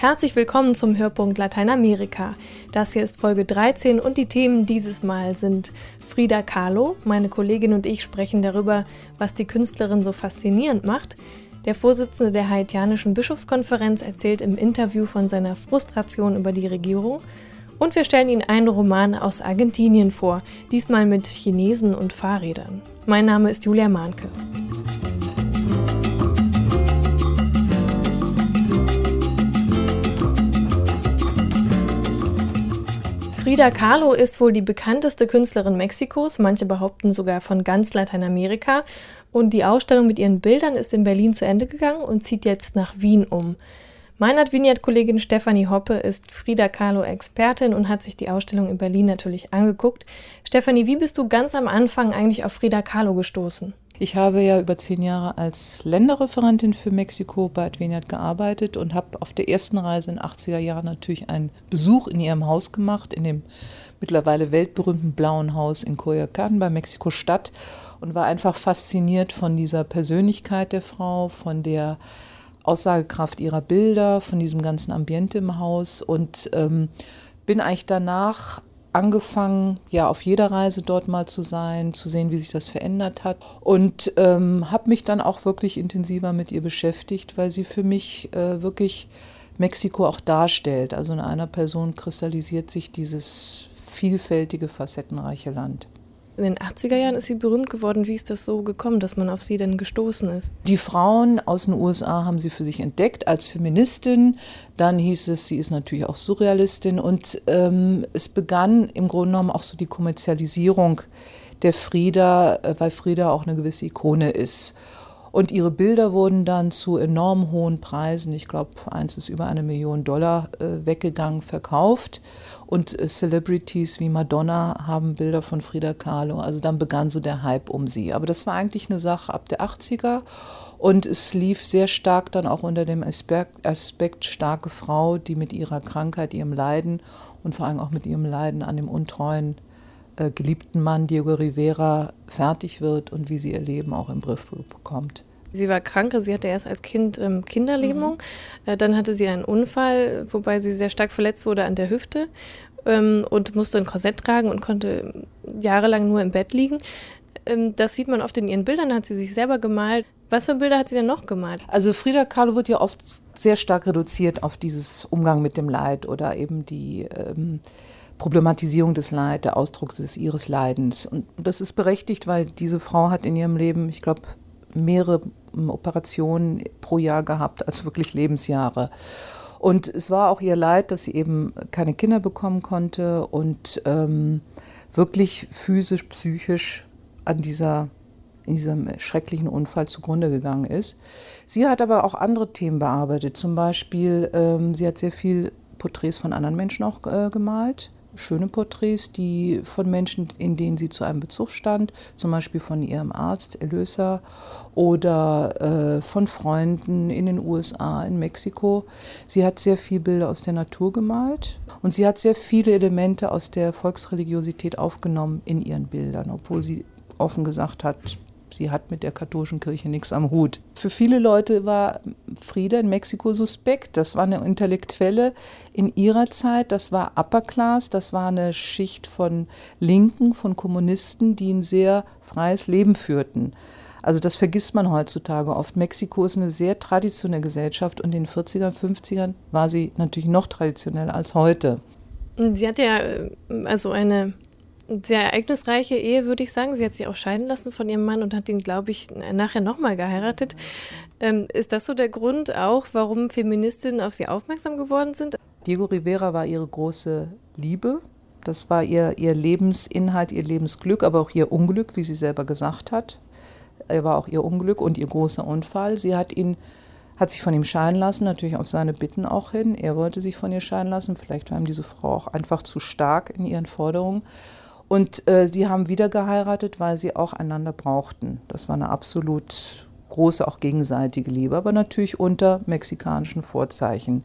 Herzlich willkommen zum Hörpunkt Lateinamerika. Das hier ist Folge 13 und die Themen dieses Mal sind Frida Kahlo. Meine Kollegin und ich sprechen darüber, was die Künstlerin so faszinierend macht. Der Vorsitzende der haitianischen Bischofskonferenz erzählt im Interview von seiner Frustration über die Regierung. Und wir stellen Ihnen einen Roman aus Argentinien vor, diesmal mit Chinesen und Fahrrädern. Mein Name ist Julia Mahnke. Frida Kahlo ist wohl die bekannteste Künstlerin Mexikos, manche behaupten sogar von ganz Lateinamerika. Und die Ausstellung mit ihren Bildern ist in Berlin zu Ende gegangen und zieht jetzt nach Wien um. Meine Vignette-Kollegin Stefanie Hoppe ist Frida Kahlo-Expertin und hat sich die Ausstellung in Berlin natürlich angeguckt. Stefanie, wie bist du ganz am Anfang eigentlich auf Frida Kahlo gestoßen? Ich habe ja über zehn Jahre als Länderreferentin für Mexiko bei Adveniat gearbeitet und habe auf der ersten Reise in den 80er Jahren natürlich einen Besuch in ihrem Haus gemacht, in dem mittlerweile weltberühmten blauen Haus in Coyoacán bei Mexiko-Stadt und war einfach fasziniert von dieser Persönlichkeit der Frau, von der Aussagekraft ihrer Bilder, von diesem ganzen Ambiente im Haus und ähm, bin eigentlich danach angefangen, ja, auf jeder Reise dort mal zu sein, zu sehen, wie sich das verändert hat. Und ähm, habe mich dann auch wirklich intensiver mit ihr beschäftigt, weil sie für mich äh, wirklich Mexiko auch darstellt. Also in einer Person kristallisiert sich dieses vielfältige, facettenreiche Land. In den 80er Jahren ist sie berühmt geworden. Wie ist das so gekommen, dass man auf sie denn gestoßen ist? Die Frauen aus den USA haben sie für sich entdeckt als Feministin. Dann hieß es, sie ist natürlich auch Surrealistin. Und ähm, es begann im Grunde genommen auch so die Kommerzialisierung der Frieda, äh, weil Frieda auch eine gewisse Ikone ist. Und ihre Bilder wurden dann zu enorm hohen Preisen, ich glaube, eins ist über eine Million Dollar äh, weggegangen, verkauft. Und äh, Celebrities wie Madonna haben Bilder von Frida Kahlo. Also dann begann so der Hype um sie. Aber das war eigentlich eine Sache ab der 80er. Und es lief sehr stark dann auch unter dem Aspekt, Aspekt starke Frau, die mit ihrer Krankheit, ihrem Leiden und vor allem auch mit ihrem Leiden an dem untreuen äh, geliebten Mann Diego Rivera fertig wird und wie sie ihr Leben auch im Griff bekommt. Sie war krank, also sie hatte erst als Kind ähm, Kinderlähmung. Mhm. Äh, dann hatte sie einen Unfall, wobei sie sehr stark verletzt wurde an der Hüfte ähm, und musste ein Korsett tragen und konnte jahrelang nur im Bett liegen. Ähm, das sieht man oft in ihren Bildern, hat sie sich selber gemalt. Was für Bilder hat sie denn noch gemalt? Also Frida Kahlo wird ja oft sehr stark reduziert auf dieses Umgang mit dem Leid oder eben die ähm, Problematisierung des Leids, der Ausdruck des ihres Leidens. Und das ist berechtigt, weil diese Frau hat in ihrem Leben, ich glaube, mehrere Operationen pro Jahr gehabt, also wirklich Lebensjahre. Und es war auch ihr Leid, dass sie eben keine Kinder bekommen konnte und ähm, wirklich physisch, psychisch an dieser in diesem schrecklichen Unfall zugrunde gegangen ist. Sie hat aber auch andere Themen bearbeitet. Zum Beispiel, ähm, sie hat sehr viel Porträts von anderen Menschen auch äh, gemalt schöne Porträts, die von Menschen, in denen sie zu einem Bezug stand, zum Beispiel von ihrem Arzt Elösa oder äh, von Freunden in den USA, in Mexiko. Sie hat sehr viele Bilder aus der Natur gemalt und sie hat sehr viele Elemente aus der Volksreligiosität aufgenommen in ihren Bildern, obwohl sie offen gesagt hat, sie hat mit der katholischen Kirche nichts am Hut. Für viele Leute war Frieda in Mexiko suspekt. Das war eine Intellektuelle in ihrer Zeit, das war Upper Class, das war eine Schicht von Linken, von Kommunisten, die ein sehr freies Leben führten. Also das vergisst man heutzutage oft. Mexiko ist eine sehr traditionelle Gesellschaft und in den 40er, 50ern war sie natürlich noch traditioneller als heute. Sie hat ja äh, also eine sehr ereignisreiche Ehe, würde ich sagen. Sie hat sich auch scheiden lassen von ihrem Mann und hat ihn, glaube ich, nachher nochmal geheiratet. Ähm, ist das so der Grund auch, warum Feministinnen auf sie aufmerksam geworden sind? Diego Rivera war ihre große Liebe. Das war ihr, ihr Lebensinhalt, ihr Lebensglück, aber auch ihr Unglück, wie sie selber gesagt hat. Er war auch ihr Unglück und ihr großer Unfall. Sie hat ihn hat sich von ihm scheiden lassen, natürlich auf seine Bitten auch hin. Er wollte sich von ihr scheiden lassen. Vielleicht war ihm diese Frau auch einfach zu stark in ihren Forderungen. Und äh, sie haben wieder geheiratet, weil sie auch einander brauchten. Das war eine absolut große, auch gegenseitige Liebe, aber natürlich unter mexikanischen Vorzeichen.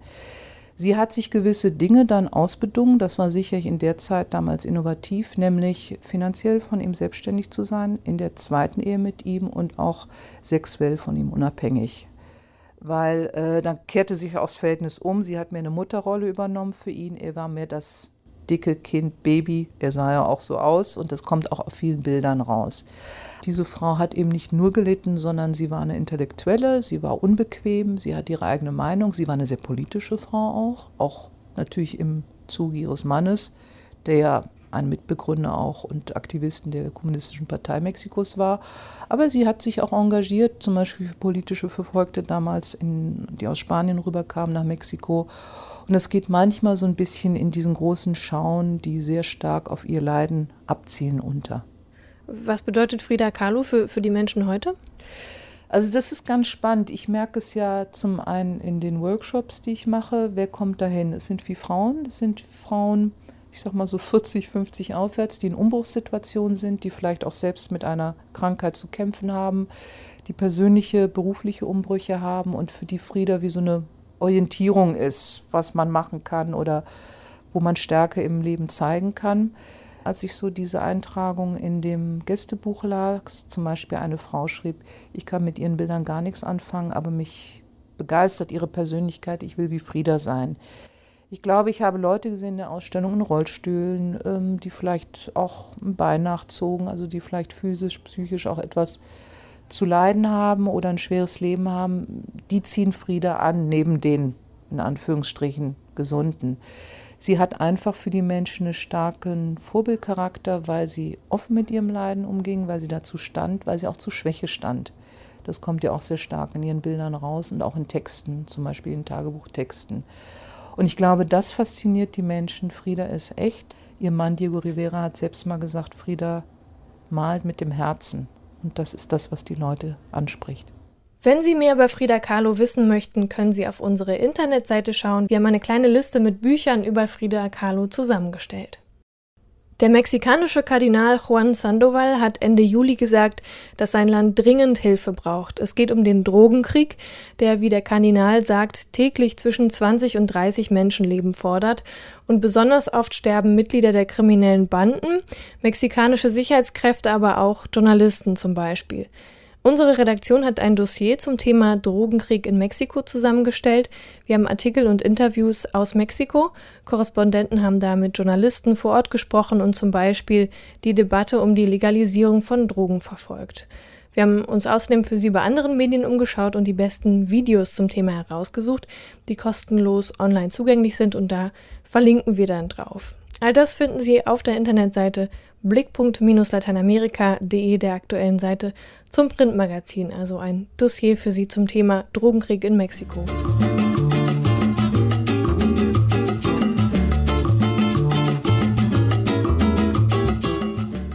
Sie hat sich gewisse Dinge dann ausbedungen, das war sicherlich in der Zeit damals innovativ, nämlich finanziell von ihm selbstständig zu sein, in der zweiten Ehe mit ihm und auch sexuell von ihm unabhängig weil äh, dann kehrte sich aufs Verhältnis um. Sie hat mir eine Mutterrolle übernommen für ihn. Er war mir das dicke Kind, Baby. Er sah ja auch so aus und das kommt auch auf vielen Bildern raus. Diese Frau hat eben nicht nur gelitten, sondern sie war eine Intellektuelle, sie war unbequem, sie hat ihre eigene Meinung, sie war eine sehr politische Frau auch, auch natürlich im Zuge ihres Mannes, der ja ein Mitbegründer auch und Aktivisten der Kommunistischen Partei Mexikos war. Aber sie hat sich auch engagiert, zum Beispiel für politische Verfolgte damals, in, die aus Spanien rüberkamen nach Mexiko. Und es geht manchmal so ein bisschen in diesen großen Schauen, die sehr stark auf ihr Leiden abzielen, unter. Was bedeutet Frida Kahlo für, für die Menschen heute? Also das ist ganz spannend. Ich merke es ja zum einen in den Workshops, die ich mache. Wer kommt dahin? Es sind wie Frauen. Es sind Frauen, ich sag mal so 40, 50 aufwärts, die in Umbruchssituationen sind, die vielleicht auch selbst mit einer Krankheit zu kämpfen haben, die persönliche, berufliche Umbrüche haben und für die Frieda wie so eine Orientierung ist, was man machen kann oder wo man Stärke im Leben zeigen kann als ich so diese Eintragung in dem Gästebuch las, zum Beispiel eine Frau schrieb, ich kann mit ihren Bildern gar nichts anfangen, aber mich begeistert ihre Persönlichkeit, ich will wie Frieda sein. Ich glaube, ich habe Leute gesehen in der Ausstellung in Rollstühlen, ähm, die vielleicht auch ein Bein nachzogen, also die vielleicht physisch, psychisch auch etwas zu leiden haben oder ein schweres Leben haben. Die ziehen Frieda an, neben den, in Anführungsstrichen, Gesunden. Sie hat einfach für die Menschen einen starken Vorbildcharakter, weil sie offen mit ihrem Leiden umging, weil sie dazu stand, weil sie auch zu Schwäche stand. Das kommt ja auch sehr stark in ihren Bildern raus und auch in Texten, zum Beispiel in Tagebuchtexten. Und ich glaube, das fasziniert die Menschen. Frieda ist echt. Ihr Mann Diego Rivera hat selbst mal gesagt, Frieda malt mit dem Herzen. Und das ist das, was die Leute anspricht. Wenn Sie mehr über Frida Kahlo wissen möchten, können Sie auf unsere Internetseite schauen. Wir haben eine kleine Liste mit Büchern über Frida Kahlo zusammengestellt. Der mexikanische Kardinal Juan Sandoval hat Ende Juli gesagt, dass sein Land dringend Hilfe braucht. Es geht um den Drogenkrieg, der, wie der Kardinal sagt, täglich zwischen 20 und 30 Menschenleben fordert. Und besonders oft sterben Mitglieder der kriminellen Banden, mexikanische Sicherheitskräfte, aber auch Journalisten zum Beispiel. Unsere Redaktion hat ein Dossier zum Thema Drogenkrieg in Mexiko zusammengestellt. Wir haben Artikel und Interviews aus Mexiko. Korrespondenten haben da mit Journalisten vor Ort gesprochen und zum Beispiel die Debatte um die Legalisierung von Drogen verfolgt. Wir haben uns außerdem für Sie bei anderen Medien umgeschaut und die besten Videos zum Thema herausgesucht, die kostenlos online zugänglich sind und da verlinken wir dann drauf. All das finden Sie auf der Internetseite blickpunkt-lateinamerika.de der aktuellen Seite zum Printmagazin, also ein Dossier für Sie zum Thema Drogenkrieg in Mexiko.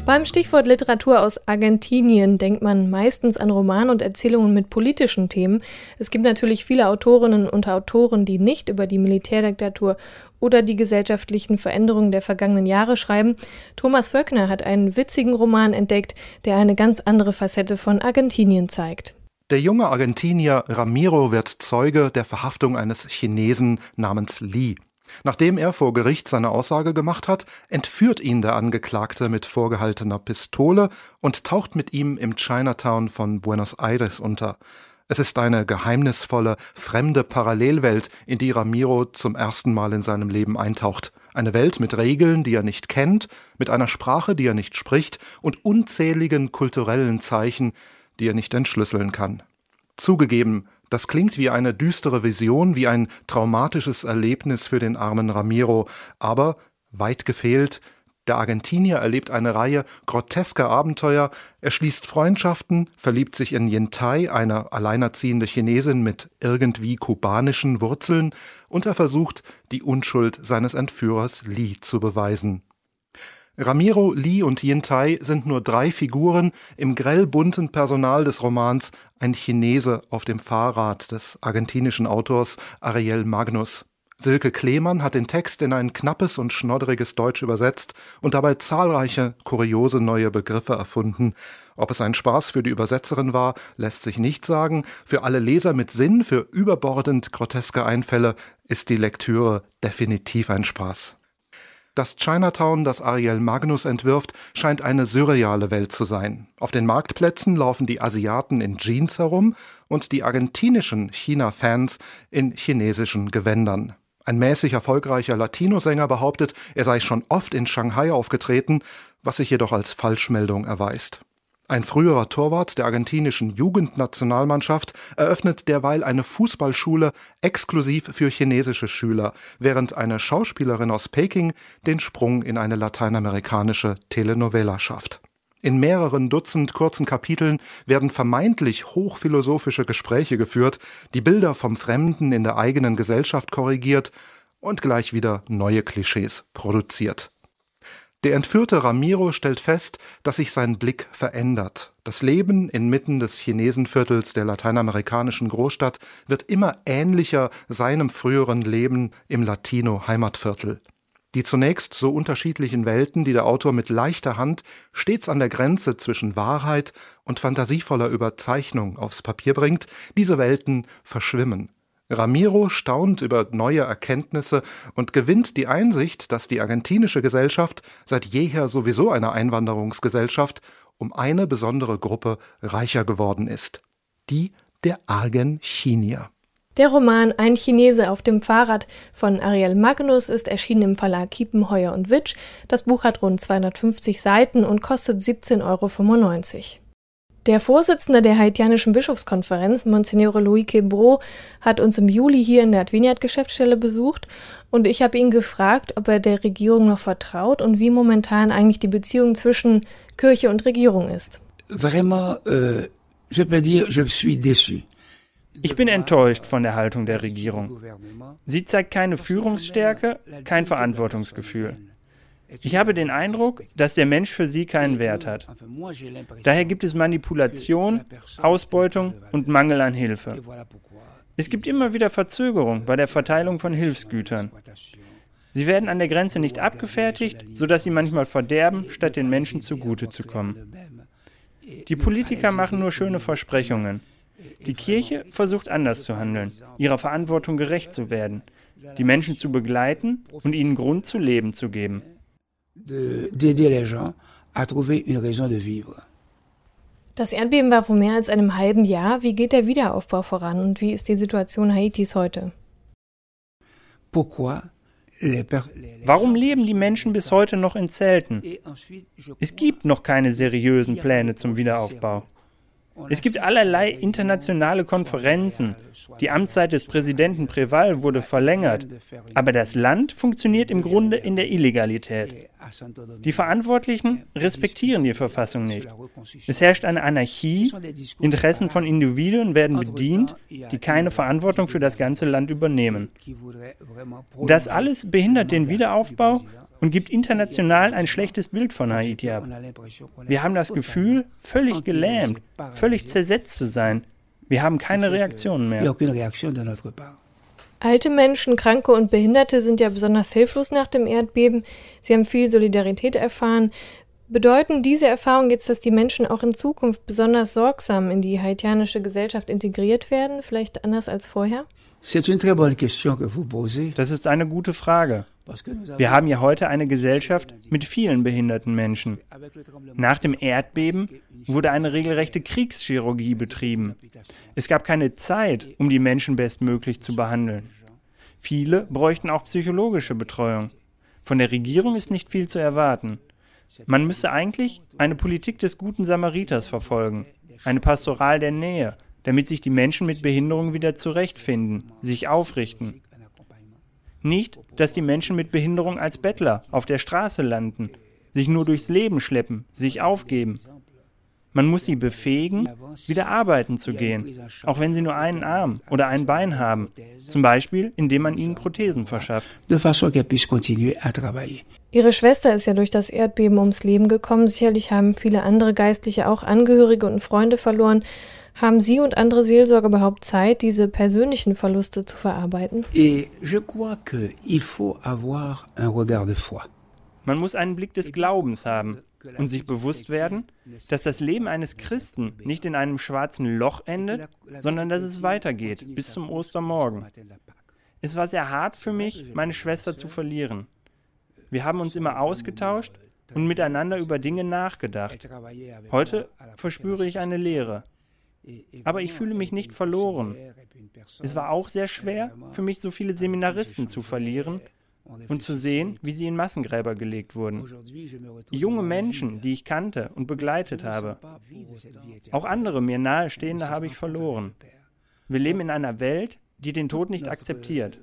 Beim Stichwort Literatur aus Argentinien denkt man meistens an Romane und Erzählungen mit politischen Themen. Es gibt natürlich viele Autorinnen und Autoren, die nicht über die Militärdiktatur oder die gesellschaftlichen Veränderungen der vergangenen Jahre schreiben. Thomas Völkner hat einen witzigen Roman entdeckt, der eine ganz andere Facette von Argentinien zeigt. Der junge Argentinier Ramiro wird Zeuge der Verhaftung eines Chinesen namens Li. Nachdem er vor Gericht seine Aussage gemacht hat, entführt ihn der Angeklagte mit vorgehaltener Pistole und taucht mit ihm im Chinatown von Buenos Aires unter. Es ist eine geheimnisvolle, fremde Parallelwelt, in die Ramiro zum ersten Mal in seinem Leben eintaucht. Eine Welt mit Regeln, die er nicht kennt, mit einer Sprache, die er nicht spricht und unzähligen kulturellen Zeichen, die er nicht entschlüsseln kann. Zugegeben, das klingt wie eine düstere Vision, wie ein traumatisches Erlebnis für den armen Ramiro, aber weit gefehlt, der Argentinier erlebt eine Reihe grotesker Abenteuer, er schließt Freundschaften, verliebt sich in Yentai, eine alleinerziehende Chinesin mit irgendwie kubanischen Wurzeln, und er versucht, die Unschuld seines Entführers Li zu beweisen. Ramiro, Li und Yintai sind nur drei Figuren im grell bunten Personal des Romans Ein Chinese auf dem Fahrrad des argentinischen Autors Ariel Magnus. Silke Klemann hat den Text in ein knappes und schnodderiges Deutsch übersetzt und dabei zahlreiche kuriose neue Begriffe erfunden. Ob es ein Spaß für die Übersetzerin war, lässt sich nicht sagen. Für alle Leser mit Sinn für überbordend groteske Einfälle ist die Lektüre definitiv ein Spaß. Das Chinatown, das Ariel Magnus entwirft, scheint eine surreale Welt zu sein. Auf den Marktplätzen laufen die Asiaten in Jeans herum und die argentinischen China-Fans in chinesischen Gewändern. Ein mäßig erfolgreicher Latino-Sänger behauptet, er sei schon oft in Shanghai aufgetreten, was sich jedoch als Falschmeldung erweist. Ein früherer Torwart der argentinischen Jugendnationalmannschaft eröffnet derweil eine Fußballschule exklusiv für chinesische Schüler, während eine Schauspielerin aus Peking den Sprung in eine lateinamerikanische Telenovela schafft. In mehreren Dutzend kurzen Kapiteln werden vermeintlich hochphilosophische Gespräche geführt, die Bilder vom Fremden in der eigenen Gesellschaft korrigiert und gleich wieder neue Klischees produziert. Der entführte Ramiro stellt fest, dass sich sein Blick verändert. Das Leben inmitten des Chinesenviertels der lateinamerikanischen Großstadt wird immer ähnlicher seinem früheren Leben im Latino-Heimatviertel. Die zunächst so unterschiedlichen Welten, die der Autor mit leichter Hand stets an der Grenze zwischen Wahrheit und fantasievoller Überzeichnung aufs Papier bringt, diese Welten verschwimmen. Ramiro staunt über neue Erkenntnisse und gewinnt die Einsicht, dass die argentinische Gesellschaft seit jeher sowieso eine Einwanderungsgesellschaft um eine besondere Gruppe reicher geworden ist, die der Argentinier. Der Roman Ein Chinese auf dem Fahrrad von Ariel Magnus ist erschienen im Verlag Kiepenheuer und Witsch. Das Buch hat rund 250 Seiten und kostet 17,95 Euro. Der Vorsitzende der haitianischen Bischofskonferenz, Monsignore Louis Quebro, hat uns im Juli hier in der Adveniat-Geschäftsstelle besucht und ich habe ihn gefragt, ob er der Regierung noch vertraut und wie momentan eigentlich die Beziehung zwischen Kirche und Regierung ist. Vraiment, euh, je peux dire, je suis déçu. Ich bin enttäuscht von der Haltung der Regierung. Sie zeigt keine Führungsstärke, kein Verantwortungsgefühl. Ich habe den Eindruck, dass der Mensch für sie keinen Wert hat. Daher gibt es Manipulation, Ausbeutung und Mangel an Hilfe. Es gibt immer wieder Verzögerung bei der Verteilung von Hilfsgütern. Sie werden an der Grenze nicht abgefertigt, sodass sie manchmal verderben, statt den Menschen zugute zu kommen. Die Politiker machen nur schöne Versprechungen. Die Kirche versucht anders zu handeln, ihrer Verantwortung gerecht zu werden, die Menschen zu begleiten und ihnen Grund zu leben zu geben d'aider les gens à trouver une raison de vivre. Das Erdbeben war vor mehr als einem halben Jahr. Wie geht der Wiederaufbau voran und wie ist die Situation Haitis heute? Warum leben die Menschen bis heute noch in Zelten? Es gibt noch keine seriösen Pläne zum Wiederaufbau. Es gibt allerlei internationale Konferenzen. Die Amtszeit des Präsidenten Preval wurde verlängert. Aber das Land funktioniert im Grunde in der Illegalität. Die Verantwortlichen respektieren die Verfassung nicht. Es herrscht eine Anarchie, Interessen von Individuen werden bedient, die keine Verantwortung für das ganze Land übernehmen. Das alles behindert den Wiederaufbau und gibt international ein schlechtes Bild von Haiti ab. Wir haben das Gefühl, völlig gelähmt, völlig zersetzt zu sein. Wir haben keine Reaktionen mehr. Alte Menschen, Kranke und Behinderte sind ja besonders hilflos nach dem Erdbeben. Sie haben viel Solidarität erfahren. Bedeuten diese Erfahrungen jetzt, dass die Menschen auch in Zukunft besonders sorgsam in die haitianische Gesellschaft integriert werden, vielleicht anders als vorher? Das ist eine gute Frage. Wir haben ja heute eine Gesellschaft mit vielen behinderten Menschen. Nach dem Erdbeben wurde eine regelrechte Kriegschirurgie betrieben. Es gab keine Zeit, um die Menschen bestmöglich zu behandeln. Viele bräuchten auch psychologische Betreuung. Von der Regierung ist nicht viel zu erwarten. Man müsse eigentlich eine Politik des guten Samariters verfolgen, eine Pastoral der Nähe, damit sich die Menschen mit Behinderung wieder zurechtfinden, sich aufrichten. Nicht, dass die Menschen mit Behinderung als Bettler auf der Straße landen, sich nur durchs Leben schleppen, sich aufgeben. Man muss sie befähigen, wieder arbeiten zu gehen, auch wenn sie nur einen Arm oder ein Bein haben, zum Beispiel indem man ihnen Prothesen verschafft. Ihre Schwester ist ja durch das Erdbeben ums Leben gekommen. Sicherlich haben viele andere Geistliche auch Angehörige und Freunde verloren. Haben Sie und andere Seelsorger überhaupt Zeit, diese persönlichen Verluste zu verarbeiten? Man muss einen Blick des Glaubens haben und sich bewusst werden, dass das Leben eines Christen nicht in einem schwarzen Loch endet, sondern dass es weitergeht bis zum Ostermorgen. Es war sehr hart für mich, meine Schwester zu verlieren. Wir haben uns immer ausgetauscht und miteinander über Dinge nachgedacht. Heute verspüre ich eine Leere. Aber ich fühle mich nicht verloren. Es war auch sehr schwer, für mich so viele Seminaristen zu verlieren und zu sehen, wie sie in Massengräber gelegt wurden. Junge Menschen, die ich kannte und begleitet habe. Auch andere mir nahestehende habe ich verloren. Wir leben in einer Welt, die den Tod nicht akzeptiert.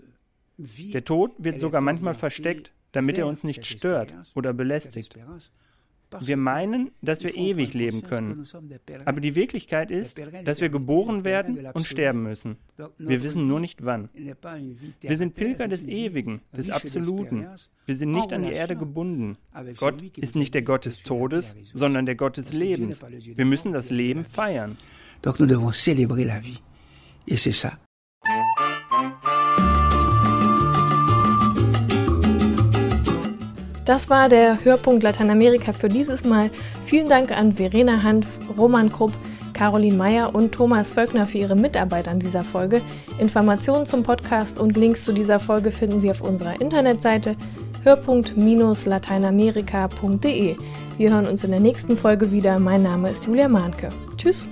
Der Tod wird sogar manchmal versteckt, damit er uns nicht stört oder belästigt. Wir meinen, dass wir ewig leben können. Aber die Wirklichkeit ist, dass wir geboren werden und sterben müssen. Wir wissen nur nicht wann. Wir sind Pilger des Ewigen, des Absoluten. Wir sind nicht an die Erde gebunden. Gott ist nicht der Gott des Todes, sondern der Gott des Lebens. Wir müssen das Leben feiern. Donc nous devons célébrer la vie. Et c'est ça. Das war der Hörpunkt Lateinamerika für dieses Mal. Vielen Dank an Verena Hanf, Roman Krupp, Caroline Meyer und Thomas Völkner für ihre Mitarbeit an dieser Folge. Informationen zum Podcast und Links zu dieser Folge finden Sie auf unserer Internetseite hörpunkt-lateinamerika.de. Wir hören uns in der nächsten Folge wieder. Mein Name ist Julia Mahnke. Tschüss.